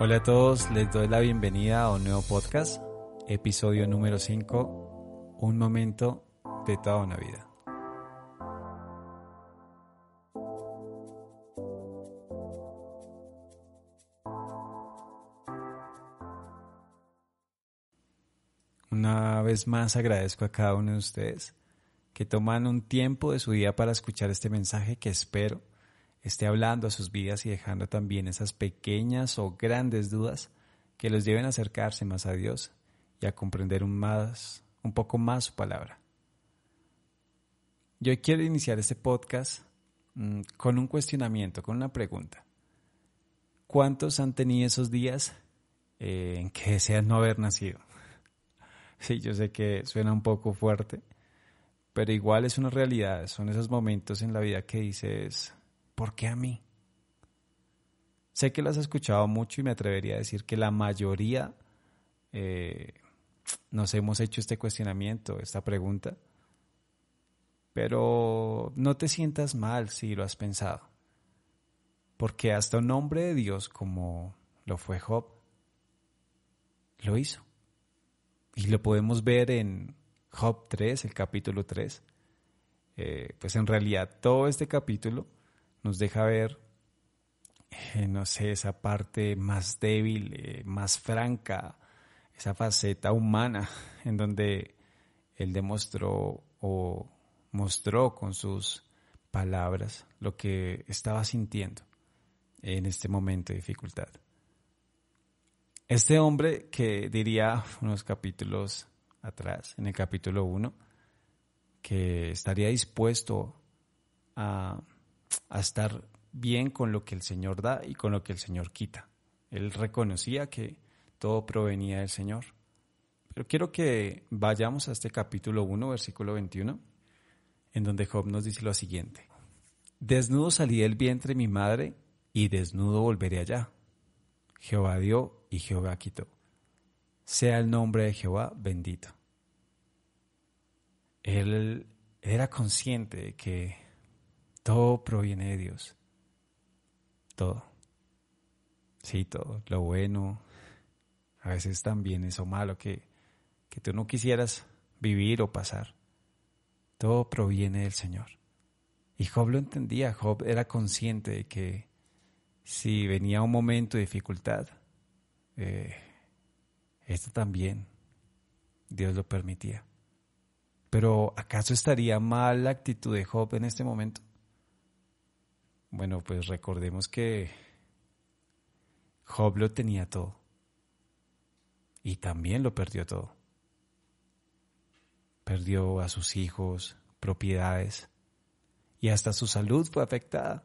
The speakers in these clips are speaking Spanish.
Hola a todos, les doy la bienvenida a un nuevo podcast, episodio número 5, un momento de toda una vida. Una vez más agradezco a cada uno de ustedes que toman un tiempo de su día para escuchar este mensaje que espero esté hablando a sus vidas y dejando también esas pequeñas o grandes dudas que los lleven a acercarse más a Dios y a comprender un, más, un poco más su palabra. Yo quiero iniciar este podcast mm, con un cuestionamiento, con una pregunta. ¿Cuántos han tenido esos días eh, en que desean no haber nacido? Sí, yo sé que suena un poco fuerte, pero igual es una realidad. Son esos momentos en la vida que dices, ¿por qué a mí? Sé que lo has escuchado mucho y me atrevería a decir que la mayoría eh, nos hemos hecho este cuestionamiento, esta pregunta, pero no te sientas mal si lo has pensado, porque hasta un hombre de Dios como lo fue Job, lo hizo. Y lo podemos ver en Job 3, el capítulo 3. Eh, pues en realidad todo este capítulo nos deja ver, eh, no sé, esa parte más débil, eh, más franca, esa faceta humana en donde él demostró o mostró con sus palabras lo que estaba sintiendo en este momento de dificultad. Este hombre que diría unos capítulos atrás, en el capítulo 1, que estaría dispuesto a a estar bien con lo que el Señor da y con lo que el Señor quita. Él reconocía que todo provenía del Señor. Pero quiero que vayamos a este capítulo 1, versículo 21, en donde Job nos dice lo siguiente. Desnudo salí del vientre de mi madre y desnudo volveré allá. Jehová dio y Jehová quitó. Sea el nombre de Jehová bendito. Él era consciente de que todo proviene de Dios. Todo. Sí, todo. Lo bueno, a veces también eso malo que, que tú no quisieras vivir o pasar. Todo proviene del Señor. Y Job lo entendía. Job era consciente de que si venía un momento de dificultad, eh, esto también Dios lo permitía. Pero ¿acaso estaría mal la actitud de Job en este momento? Bueno, pues recordemos que Job lo tenía todo y también lo perdió todo. Perdió a sus hijos, propiedades y hasta su salud fue afectada.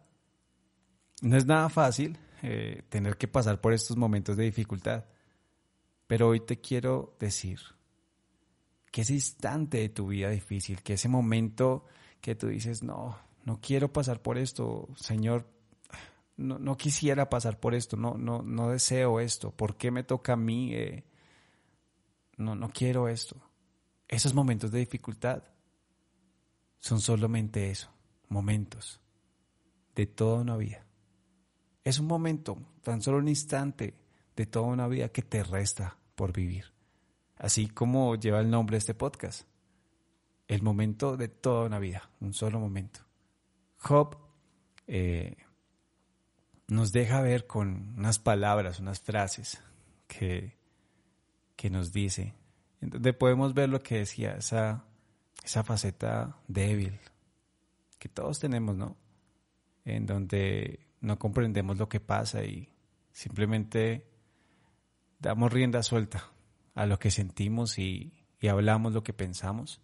No es nada fácil eh, tener que pasar por estos momentos de dificultad, pero hoy te quiero decir que ese instante de tu vida difícil, que ese momento que tú dices, no, no quiero pasar por esto, Señor, no, quisiera pasar por esto, no, no, no deseo esto, ¿por qué me toca a mí? Eh, no, no quiero esto. Esos momentos de dificultad son solamente eso, momentos de toda una vida. Es un momento, tan solo un instante de toda una vida que te resta por vivir. Así como lleva el nombre de este podcast. El momento de toda una vida, un solo momento. Job eh, nos deja ver con unas palabras, unas frases que, que nos dice, donde podemos ver lo que decía, esa, esa faceta débil que todos tenemos, ¿no? En donde no comprendemos lo que pasa y simplemente damos rienda suelta a lo que sentimos y, y hablamos lo que pensamos.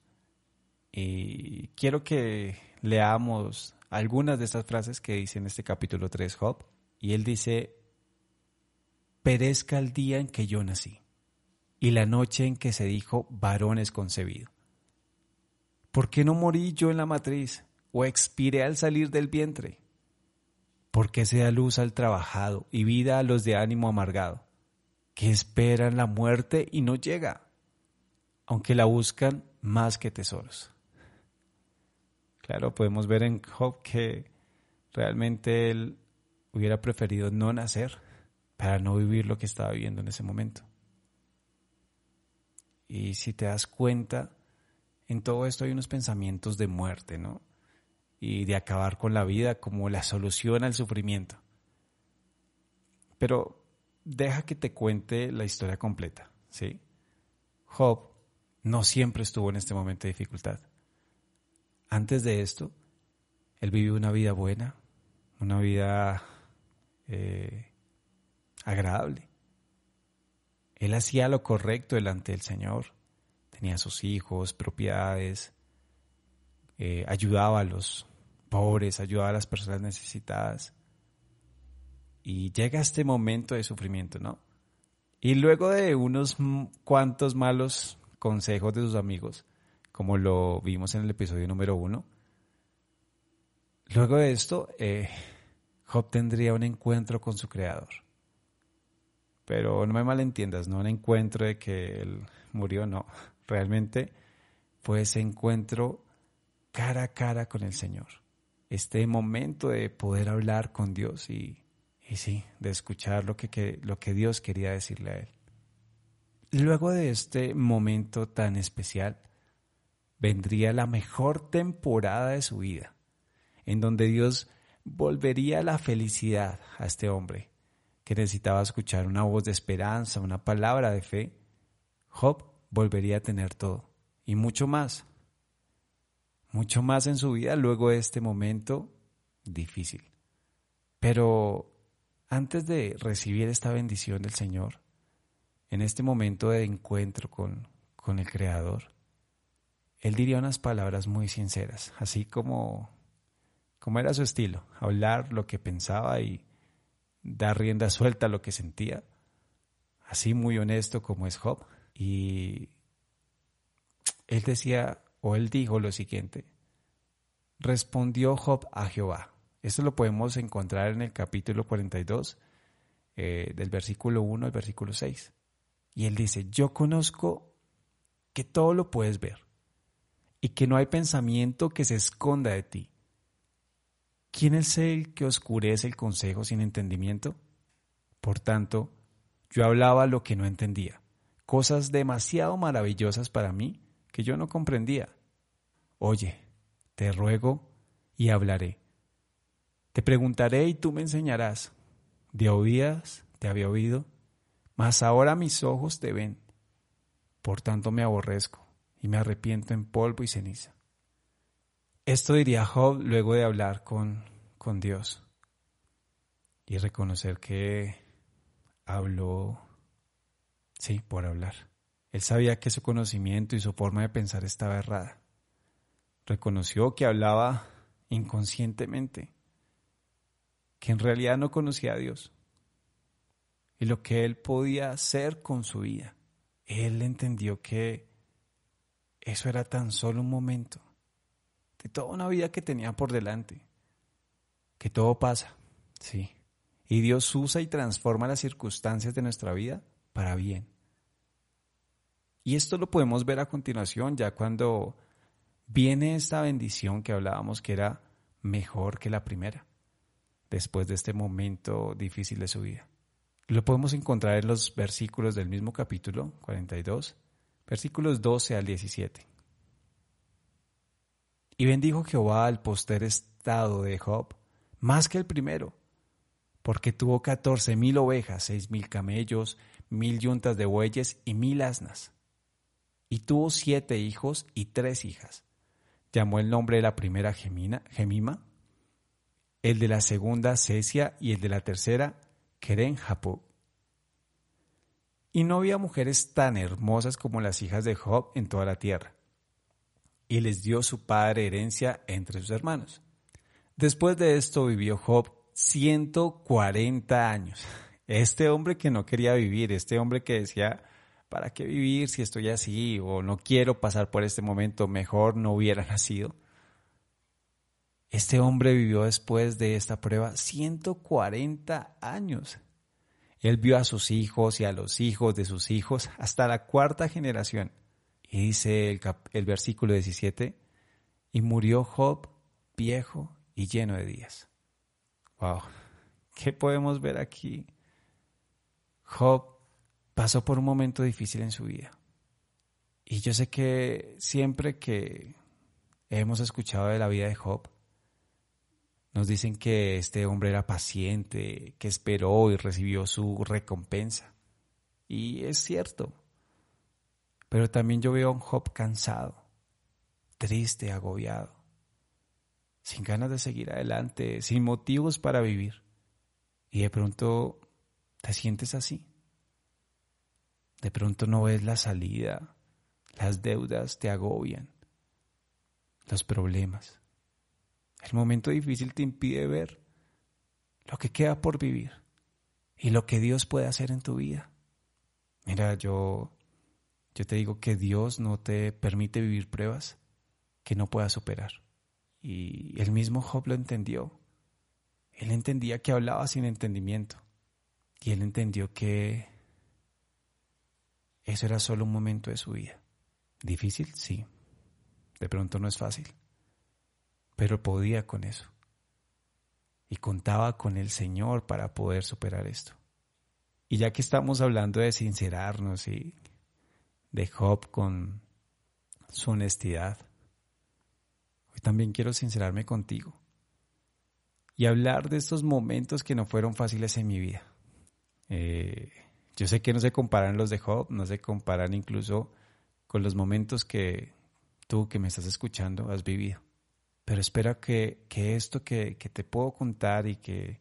Y quiero que leamos algunas de estas frases que dice en este capítulo 3 Job. Y él dice, perezca el día en que yo nací y la noche en que se dijo varón es concebido. ¿Por qué no morí yo en la matriz o expiré al salir del vientre? ¿Por qué se da luz al trabajado y vida a los de ánimo amargado, que esperan la muerte y no llega, aunque la buscan más que tesoros? Claro, podemos ver en Job que realmente él hubiera preferido no nacer para no vivir lo que estaba viviendo en ese momento. Y si te das cuenta, en todo esto hay unos pensamientos de muerte, ¿no? Y de acabar con la vida como la solución al sufrimiento. Pero deja que te cuente la historia completa, ¿sí? Job no siempre estuvo en este momento de dificultad. Antes de esto, él vivió una vida buena, una vida eh, agradable. Él hacía lo correcto delante del Señor. Tenía sus hijos, propiedades, eh, ayudaba a los pobres, ayudaba a las personas necesitadas. Y llega este momento de sufrimiento, ¿no? Y luego de unos cuantos malos consejos de sus amigos, como lo vimos en el episodio número uno, luego de esto, eh, Job tendría un encuentro con su creador. Pero no me malentiendas, no un encuentro de que él murió, no. Realmente fue ese encuentro cara a cara con el Señor. Este momento de poder hablar con Dios y, sí, de escuchar lo que, lo que Dios quería decirle a él. Luego de este momento tan especial, vendría la mejor temporada de su vida, en donde Dios volvería la felicidad a este hombre que necesitaba escuchar una voz de esperanza, una palabra de fe, Job volvería a tener todo y mucho más, mucho más en su vida luego de este momento difícil. Pero antes de recibir esta bendición del Señor, en este momento de encuentro con, con el Creador, Él diría unas palabras muy sinceras, así como, como era su estilo, hablar lo que pensaba y dar rienda suelta a lo que sentía, así muy honesto como es Job. Y él decía, o él dijo lo siguiente, respondió Job a Jehová. Esto lo podemos encontrar en el capítulo 42, eh, del versículo 1 al versículo 6. Y él dice, yo conozco que todo lo puedes ver y que no hay pensamiento que se esconda de ti. ¿Quién es el que oscurece el consejo sin entendimiento? Por tanto, yo hablaba lo que no entendía, cosas demasiado maravillosas para mí que yo no comprendía. Oye, te ruego y hablaré. Te preguntaré y tú me enseñarás. De oídas te había oído, mas ahora mis ojos te ven. Por tanto me aborrezco y me arrepiento en polvo y ceniza. Esto diría Job luego de hablar con, con Dios y reconocer que habló, sí, por hablar. Él sabía que su conocimiento y su forma de pensar estaba errada. Reconoció que hablaba inconscientemente, que en realidad no conocía a Dios y lo que él podía hacer con su vida. Él entendió que eso era tan solo un momento de toda una vida que tenía por delante. Que todo pasa, sí. Y Dios usa y transforma las circunstancias de nuestra vida para bien. Y esto lo podemos ver a continuación, ya cuando viene esta bendición que hablábamos que era mejor que la primera, después de este momento difícil de su vida. Lo podemos encontrar en los versículos del mismo capítulo 42, versículos 12 al 17. Y bendijo Jehová al poster estado de Job más que el primero, porque tuvo catorce mil ovejas, seis mil camellos, mil yuntas de bueyes y mil asnas. Y tuvo siete hijos y tres hijas. Llamó el nombre de la primera Gemina, Gemima, el de la segunda Cesia y el de la tercera Keren. Y no había mujeres tan hermosas como las hijas de Job en toda la tierra y les dio su padre herencia entre sus hermanos. Después de esto vivió Job 140 años. Este hombre que no quería vivir, este hombre que decía, ¿para qué vivir si estoy así? O no quiero pasar por este momento, mejor no hubiera nacido. Este hombre vivió después de esta prueba 140 años. Él vio a sus hijos y a los hijos de sus hijos hasta la cuarta generación. Y dice el, versículo 17, y murió Job viejo y lleno de días. Wow, ¿qué podemos ver aquí? Job pasó por un momento difícil en su vida. Y yo sé que siempre que hemos escuchado de la vida de Job, nos dicen que este hombre era paciente, que esperó y recibió su recompensa. Y es cierto. Pero también yo veo a un Job cansado, triste, agobiado, sin ganas de seguir adelante, sin motivos para vivir. Y de pronto te sientes así. De pronto no ves la salida, las deudas te agobian, los problemas. El momento difícil te impide ver lo que queda por vivir y lo que Dios puede hacer en tu vida. Mira, yo, yo te digo que Dios no te permite vivir pruebas que no puedas superar. Y el mismo Job lo entendió. Él entendía que hablaba sin entendimiento. Y él entendió que eso era solo un momento de su vida. Difícil, sí. De pronto no es fácil pero podía con eso. Y contaba con el Señor para poder superar esto. Y ya que estamos hablando de sincerarnos y de Job con su honestidad, hoy también quiero sincerarme contigo y hablar de estos momentos que no fueron fáciles en mi vida. Eh, yo sé que no se comparan los de Job, no se comparan incluso con los momentos que tú que me estás escuchando has vivido pero espero que, esto que, te puedo contar y que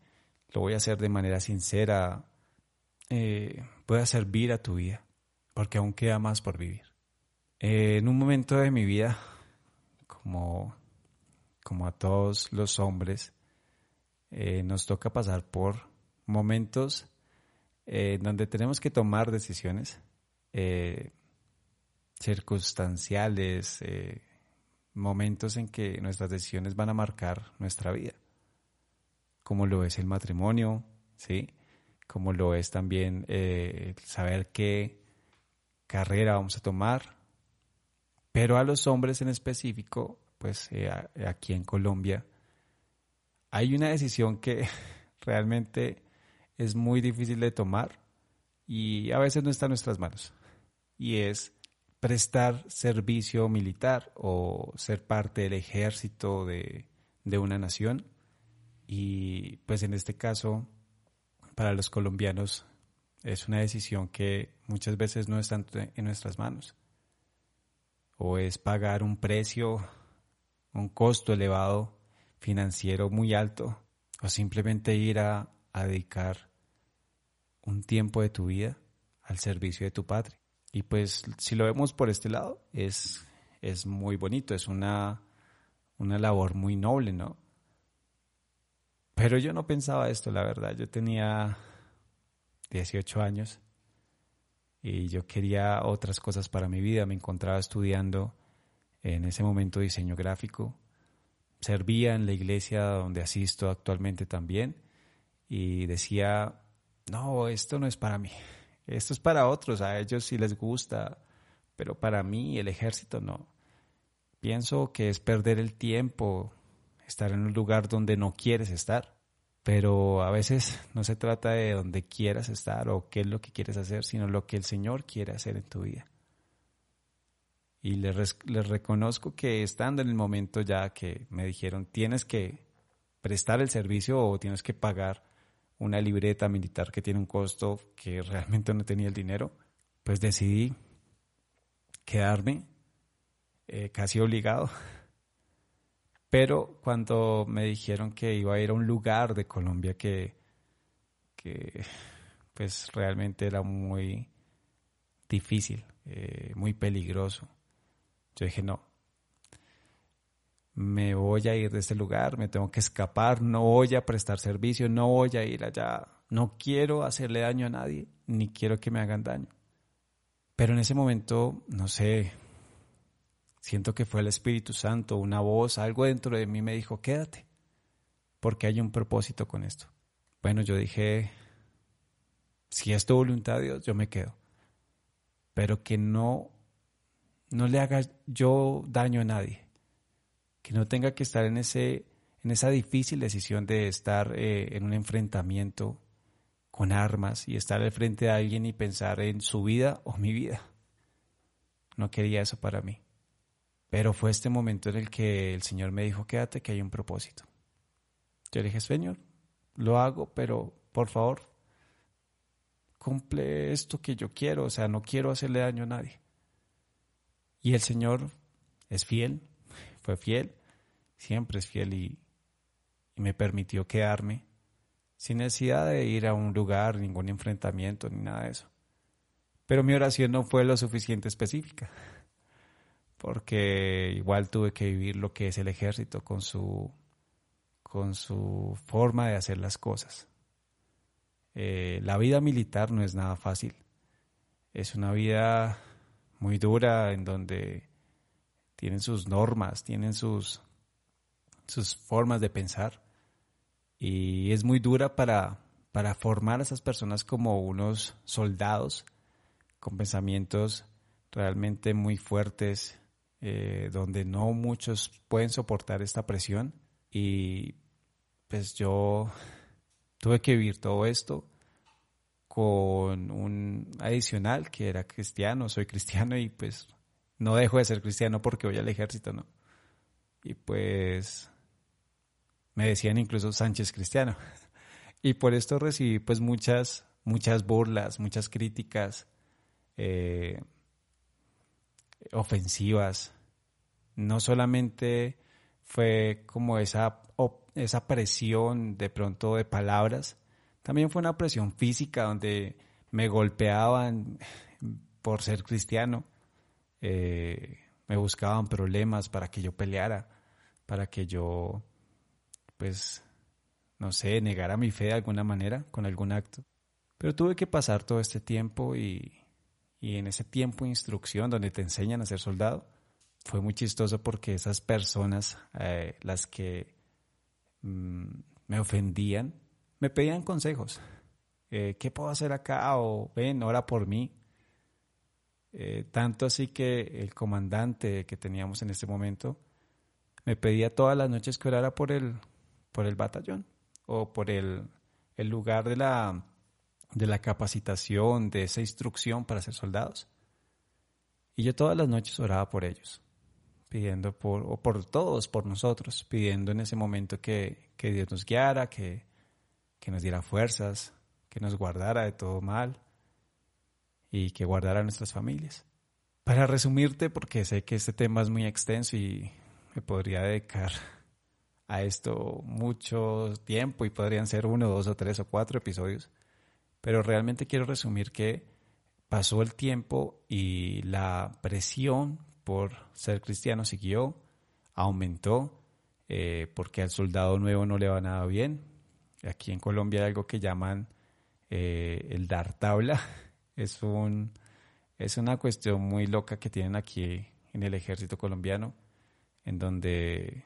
lo voy a hacer de manera sincera eh, pueda servir a tu vida, porque aún queda más por vivir. Eh, en un momento de mi vida, como, como a todos los hombres, eh, nos toca pasar por momentos donde tenemos que tomar decisiones circunstanciales, momentos en que nuestras decisiones van a marcar nuestra vida, como lo es el matrimonio, ¿sí? Como lo es también eh, saber qué carrera vamos a tomar, pero a los hombres en específico, pues eh, aquí en Colombia, hay una decisión que realmente es muy difícil de tomar y a veces no está en nuestras manos. Y es prestar servicio militar o ser parte del ejército de, una nación. Y pues en este caso, para los colombianos, es una decisión que muchas veces no está en nuestras manos. O es pagar un precio, un costo elevado financiero muy alto, o simplemente ir a dedicar un tiempo de tu vida al servicio de tu patria. Y pues si lo vemos por este lado, es, es muy bonito, es una, una labor muy noble, ¿no? Pero yo no pensaba esto, la verdad. Yo tenía 18 años y yo quería otras cosas para mi vida. Me encontraba estudiando en ese momento diseño gráfico. Servía en la iglesia donde asisto actualmente también y decía, no, esto no es para mí. Esto es para otros, a ellos sí les gusta, pero para mí el ejército no. Pienso que es perder el tiempo, estar en un lugar donde no quieres estar. Pero a veces no se trata de donde quieras estar o qué es lo que quieres hacer, sino lo que el Señor quiere hacer en tu vida. Y les, les reconozco que estando en el momento ya que me dijeron, tienes que prestar el servicio o tienes que pagar una libreta militar que tiene un costo que realmente no tenía el dinero, pues decidí quedarme eh, casi obligado. Pero cuando me dijeron que iba a ir a un lugar de Colombia que, que pues realmente era muy difícil, eh, muy peligroso, yo dije no, me voy a ir de este lugar, me tengo que escapar, no voy a prestar servicio, no voy a ir allá, no quiero hacerle daño a nadie, ni quiero que me hagan daño. Pero en ese momento, no sé, siento que fue el Espíritu Santo, una voz, algo dentro de mí me dijo, quédate, porque hay un propósito con esto. Bueno, yo dije, si es tu voluntad de Dios, yo me quedo, pero que no, no le haga yo daño a nadie que no tenga que estar en, ese, en esa difícil decisión de estar eh, en un enfrentamiento con armas y estar al frente de alguien y pensar en su vida o mi vida. No quería eso para mí. Pero fue este momento en el que el Señor me dijo, quédate que hay un propósito. Yo le dije, Señor, lo hago, pero por favor, cumple esto que yo quiero, o sea, no quiero hacerle daño a nadie. Y el Señor es fiel, fue fiel, siempre es fiel y, me permitió quedarme sin necesidad de ir a un lugar, ningún enfrentamiento ni nada de eso. Pero mi oración no fue lo suficiente específica, porque igual tuve que vivir lo que es el ejército con su, con su forma de hacer las cosas. Eh, la vida militar no es nada fácil. Es una vida muy dura en donde tienen sus normas, tienen sus, sus formas de pensar y es muy dura para, para formar a esas personas como unos soldados con pensamientos realmente muy fuertes, eh, donde no muchos pueden soportar esta presión. Y pues yo tuve que vivir todo esto con un adicional que era cristiano, soy cristiano y pues no dejo de ser cristiano porque voy al ejército, ¿no? Y pues me decían incluso Sánchez Cristiano. Y por esto recibí pues muchas, muchas burlas, muchas críticas eh, ofensivas. No solamente fue como esa, esa presión de pronto de palabras, también fue una presión física donde me golpeaban por ser cristiano, eh, me buscaban problemas para que yo peleara, para que yo pues, no sé, negar a mi fe de alguna manera, con algún acto. Pero tuve que pasar todo este tiempo y, y en ese tiempo de instrucción donde te enseñan a ser soldado, fue muy chistoso porque esas personas, eh, las que mm, me ofendían, me pedían consejos. Eh, ¿Qué puedo hacer acá? O ven, ora por mí. Eh, tanto así que el comandante que teníamos en ese momento me pedía todas las noches que orara por el, por el batallón o por el, el lugar de la, de la capacitación, de esa instrucción para ser soldados. Y yo todas las noches oraba por ellos, pidiendo por, o por todos, por nosotros, pidiendo en ese momento que, que Dios nos guiara, que, que nos diera fuerzas, que nos guardara de todo mal y que guardara a nuestras familias. Para resumirte, porque sé que este tema es muy extenso y me podría dedicar a esto mucho tiempo y podrían ser uno, dos o tres o cuatro episodios, pero realmente quiero resumir que pasó el tiempo y la presión por ser cristiano siguió, aumentó, eh, porque al soldado nuevo no le va nada bien. Aquí en Colombia hay algo que llaman eh, el dar tabla. Es, un, es una cuestión muy loca que tienen aquí en el ejército colombiano, en donde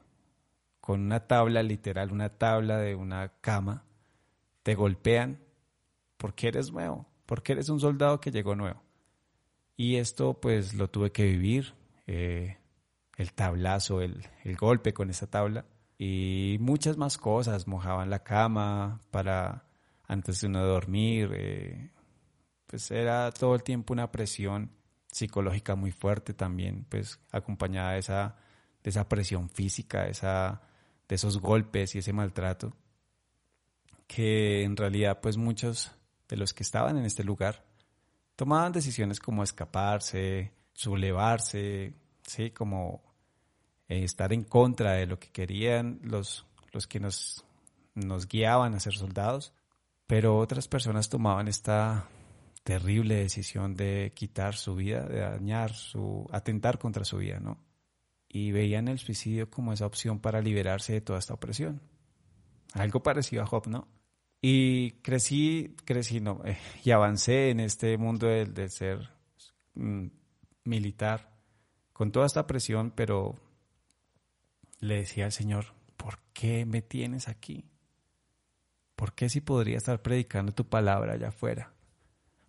con una tabla literal, una tabla de una cama, te golpean porque eres nuevo, porque eres un soldado que llegó nuevo. Y esto pues lo tuve que vivir, eh, el tablazo, el, golpe con esa tabla y muchas más cosas, mojaban la cama para antes de uno dormir, eh, pues era todo el tiempo una presión psicológica muy fuerte también, pues acompañada de esa, de esa presión física, esa de esos golpes y ese maltrato, que en realidad pues muchos de los que estaban en este lugar tomaban decisiones como escaparse, sublevarse, sí, como eh, estar en contra de lo que querían los, los que nos, nos guiaban a ser soldados, pero otras personas tomaban esta terrible decisión de quitar su vida, de dañar su, atentar contra su vida, ¿no? Y veían el suicidio como esa opción para liberarse de toda esta opresión. Algo parecido a Job, ¿no? Y crecí, crecí, no, eh, y avancé en este mundo del, ser mm, militar con toda esta presión, pero le decía al Señor, ¿por qué me tienes aquí? ¿Por qué si podría estar predicando tu palabra allá afuera?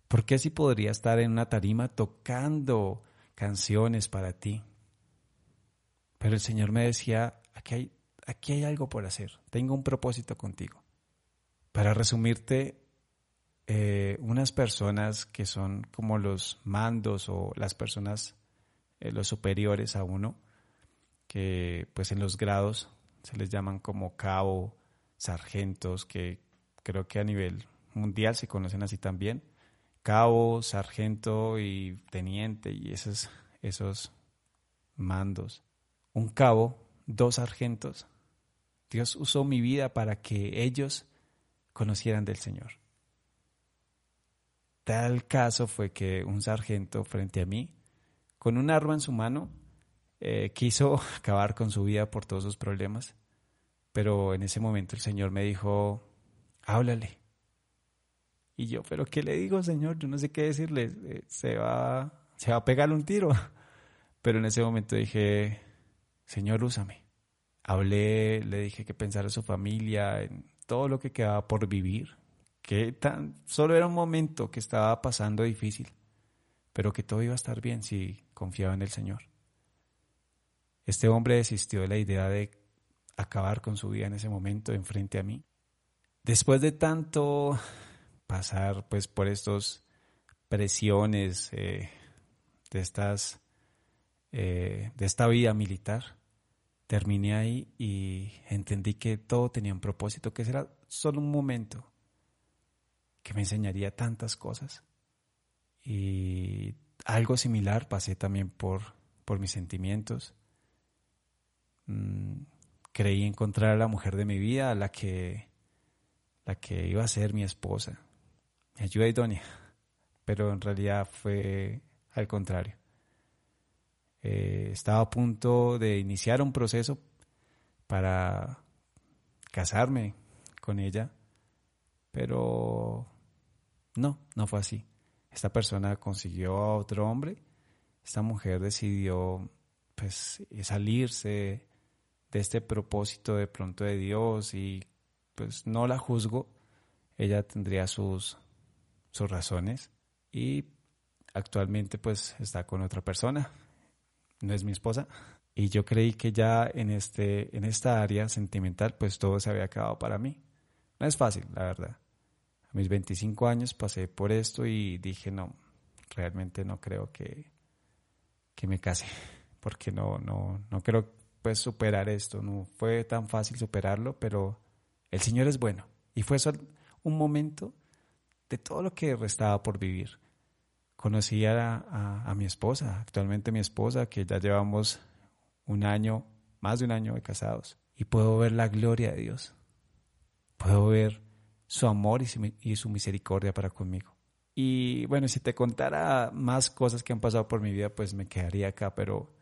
¿Por qué si podría estar en una tarima tocando canciones para ti? Pero el Señor me decía, aquí hay, aquí hay algo por hacer, tengo un propósito contigo. Para resumirte, eh, unas personas que son como los mandos o las personas, eh, los superiores a uno, que pues en los grados se les llaman como cabo, sargentos, que creo que a nivel mundial se conocen así también. Cabo, sargento y teniente y esos, esos mandos. Un cabo, dos sargentos. Dios usó mi vida para que ellos conocieran del Señor. Tal caso fue que un sargento frente a mí, con un arma en su mano, eh, quiso acabar con su vida por todos sus problemas. Pero en ese momento el Señor me dijo, háblale. Y yo, pero ¿qué le digo, Señor? Yo no sé qué decirle. Eh, se va, se va a pegarle un tiro. Pero en ese momento dije, Señor, úsame. Hablé, le dije que pensara en su familia, en todo lo que quedaba por vivir, que tan, solo era un momento que estaba pasando difícil, pero que todo iba a estar bien si confiaba en el Señor. Este hombre desistió de la idea de acabar con su vida en ese momento enfrente a mí. Después de tanto pasar pues por estos presiones eh, de estas eh, de esta vida militar terminé ahí y entendí que todo tenía un propósito que será solo un momento que me enseñaría tantas cosas. Y algo similar pasé también por, por mis sentimientos. Mm, creí encontrar a la mujer de mi vida, a la que, la que iba a ser mi esposa. Mi ayuda idónea. Pero en realidad fue al contrario. Eh, estaba a punto de iniciar un proceso para casarme con ella, pero no, no fue así. Esta persona consiguió a otro hombre, esta mujer decidió pues salirse de este propósito de pronto de Dios y pues no la juzgo, ella tendría sus, sus razones y actualmente pues está con otra persona, no es mi esposa y yo creí que ya en, este, en esta área sentimental pues todo se había acabado para mí. No es fácil, la verdad mis 25 años pasé por esto y dije, no, realmente no creo que, que me case, porque no, no, no creo pues superar esto, no fue tan fácil superarlo, pero el Señor es bueno. Y fue eso un momento de todo lo que restaba por vivir. Conocí a, a mi esposa, actualmente mi esposa, que ya llevamos un año, más de un año de casados, y puedo ver la gloria de Dios. Puedo ver su amor y su, misericordia para conmigo. Y bueno, si te contara más cosas que han pasado por mi vida, pues me quedaría acá, pero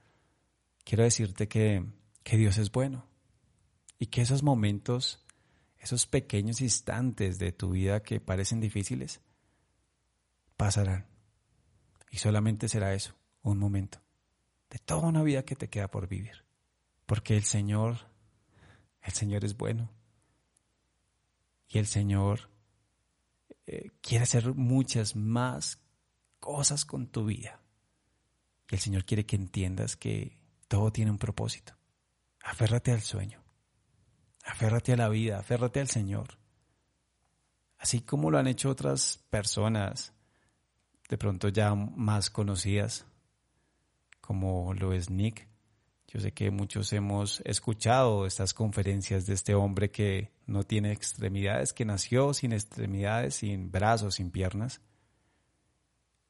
quiero decirte que, que Dios es bueno y que esos momentos, esos pequeños instantes de tu vida que parecen difíciles, pasarán. Y solamente será eso, un momento, de toda una vida que te queda por vivir. Porque el Señor, el Señor es bueno y el Señor eh, quiere hacer muchas más cosas con tu vida. Y el Señor quiere que entiendas que todo tiene un propósito. Aférrate al sueño. Aférrate a la vida, aférrate al Señor. Así como lo han hecho otras personas, de pronto ya más conocidas, como lo es Nick, yo sé que muchos hemos escuchado estas conferencias de este hombre que no tiene extremidades, que nació sin extremidades, sin brazos, sin piernas,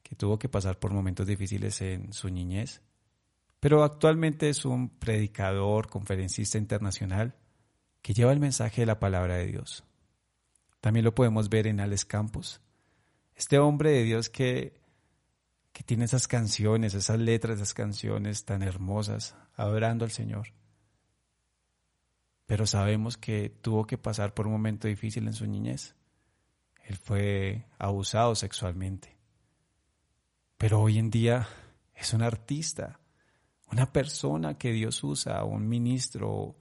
que tuvo que pasar por momentos difíciles en su niñez, pero actualmente es un predicador, conferencista internacional que lleva el mensaje de la palabra de Dios. También lo podemos ver en Alex Campos, este hombre de Dios que que tiene esas canciones, esas letras, esas canciones tan hermosas, adorando al Señor. Pero sabemos que tuvo que pasar por un momento difícil en su niñez. Él fue abusado sexualmente. Pero hoy en día es un artista, una persona que Dios usa, un ministro,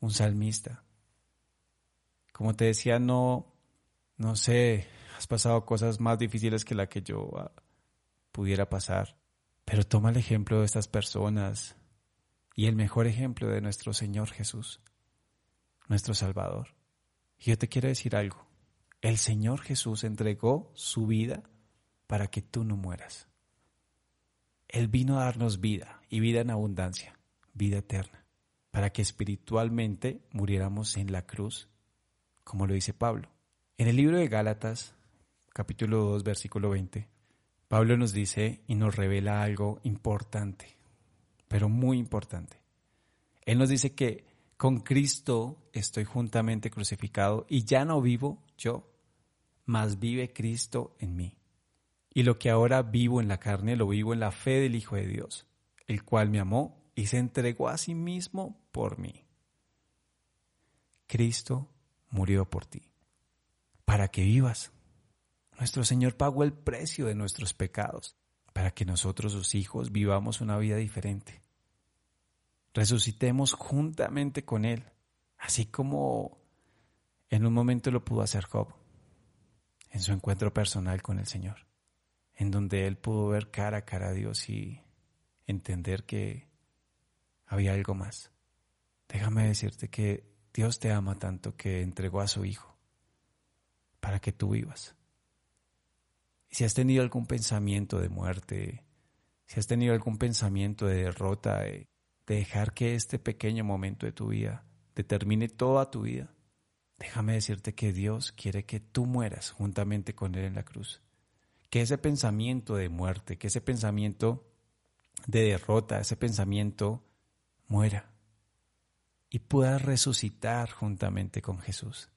un salmista. Como te decía, no, no sé, has pasado cosas más difíciles que la que yo ah, pudiera pasar. Pero toma el ejemplo de estas personas y el mejor ejemplo de nuestro Señor Jesús, nuestro Salvador. Y yo te quiero decir algo. El Señor Jesús entregó su vida para que tú no mueras. Él vino a darnos vida y vida en abundancia, vida eterna, para que espiritualmente muriéramos en la cruz, como lo dice Pablo. En el libro de Gálatas, capítulo 2, versículo 20, Pablo nos dice y nos revela algo importante, pero muy importante. Él nos dice que con Cristo estoy juntamente crucificado y ya no vivo yo, mas vive Cristo en mí. Y lo que ahora vivo en la carne lo vivo en la fe del Hijo de Dios, el cual me amó y se entregó a sí mismo por mí. Cristo murió por ti, para que vivas. Nuestro Señor pagó el precio de nuestros pecados, para que nosotros, sus hijos, vivamos una vida diferente. Resucitemos juntamente con Él, así como en un momento lo pudo hacer Job, en su encuentro personal con el Señor en donde él pudo ver cara a cara a Dios y entender que había algo más. Déjame decirte que Dios te ama tanto que entregó a su Hijo para que tú vivas. Si has tenido algún pensamiento de muerte, si has tenido algún pensamiento de derrota, de, de dejar que este pequeño momento de tu vida determine toda tu vida, déjame decirte que Dios quiere que tú mueras juntamente con Él en la cruz que ese pensamiento de muerte, que ese pensamiento de derrota, ese pensamiento muera y pueda resucitar juntamente con Jesús.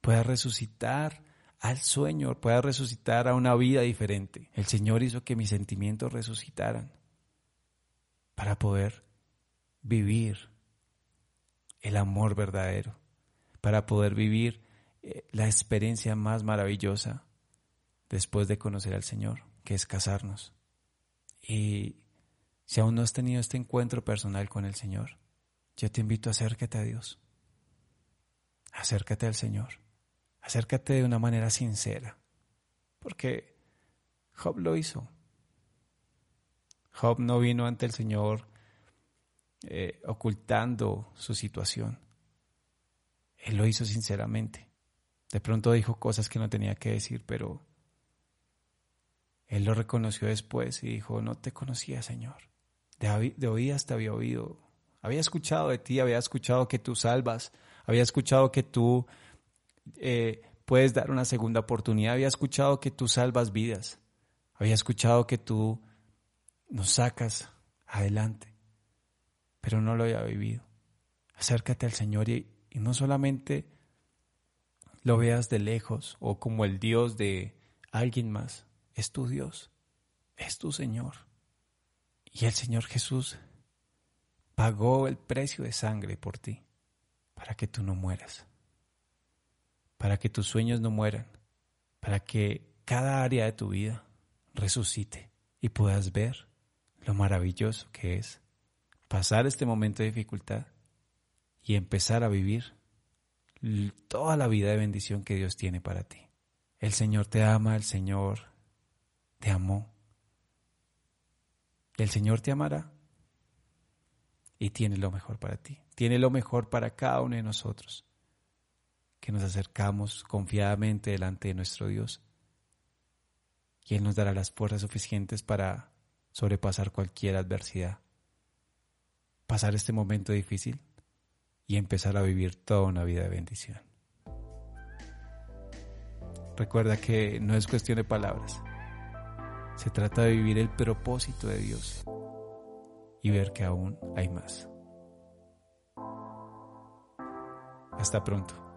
Pueda resucitar al sueño, pueda resucitar a una vida diferente. El Señor hizo que mis sentimientos resucitaran para poder vivir el amor verdadero, para poder vivir eh, la experiencia más maravillosa después de conocer al Señor, que es casarnos. Y si aún no has tenido este encuentro personal con el Señor, yo te invito a acércate a Dios. Acércate al Señor. Acércate de una manera sincera. Porque Job lo hizo. Job no vino ante el Señor eh, ocultando su situación. Él lo hizo sinceramente. De pronto dijo cosas que no tenía que decir, pero él lo reconoció después y dijo, no te conocía, Señor. De, de oídas te había oído. Había escuchado de ti, había escuchado que tú salvas, había escuchado que tú eh, puedes dar una segunda oportunidad, había escuchado que tú salvas vidas, había escuchado que tú nos sacas adelante, pero no lo había vivido. Acércate al Señor y no solamente lo veas de lejos o como el Dios de alguien más, es tu Dios, es tu Señor. Y el Señor Jesús pagó el precio de sangre por ti, para que tú no mueras, para que tus sueños no mueran, para que cada área de tu vida resucite y puedas ver lo maravilloso que es pasar este momento de dificultad y empezar a vivir toda la vida de bendición que Dios tiene para ti. El Señor te ama, el Señor te amó. El Señor te amará y tiene lo mejor para ti. Tiene lo mejor para cada uno de nosotros, que nos acercamos confiadamente delante de nuestro Dios. Y Él nos dará las fuerzas suficientes para sobrepasar cualquier adversidad, pasar este momento difícil y empezar a vivir toda una vida de bendición. Recuerda que no es cuestión de palabras, se trata de vivir el propósito de Dios y ver que aún hay más. Hasta pronto.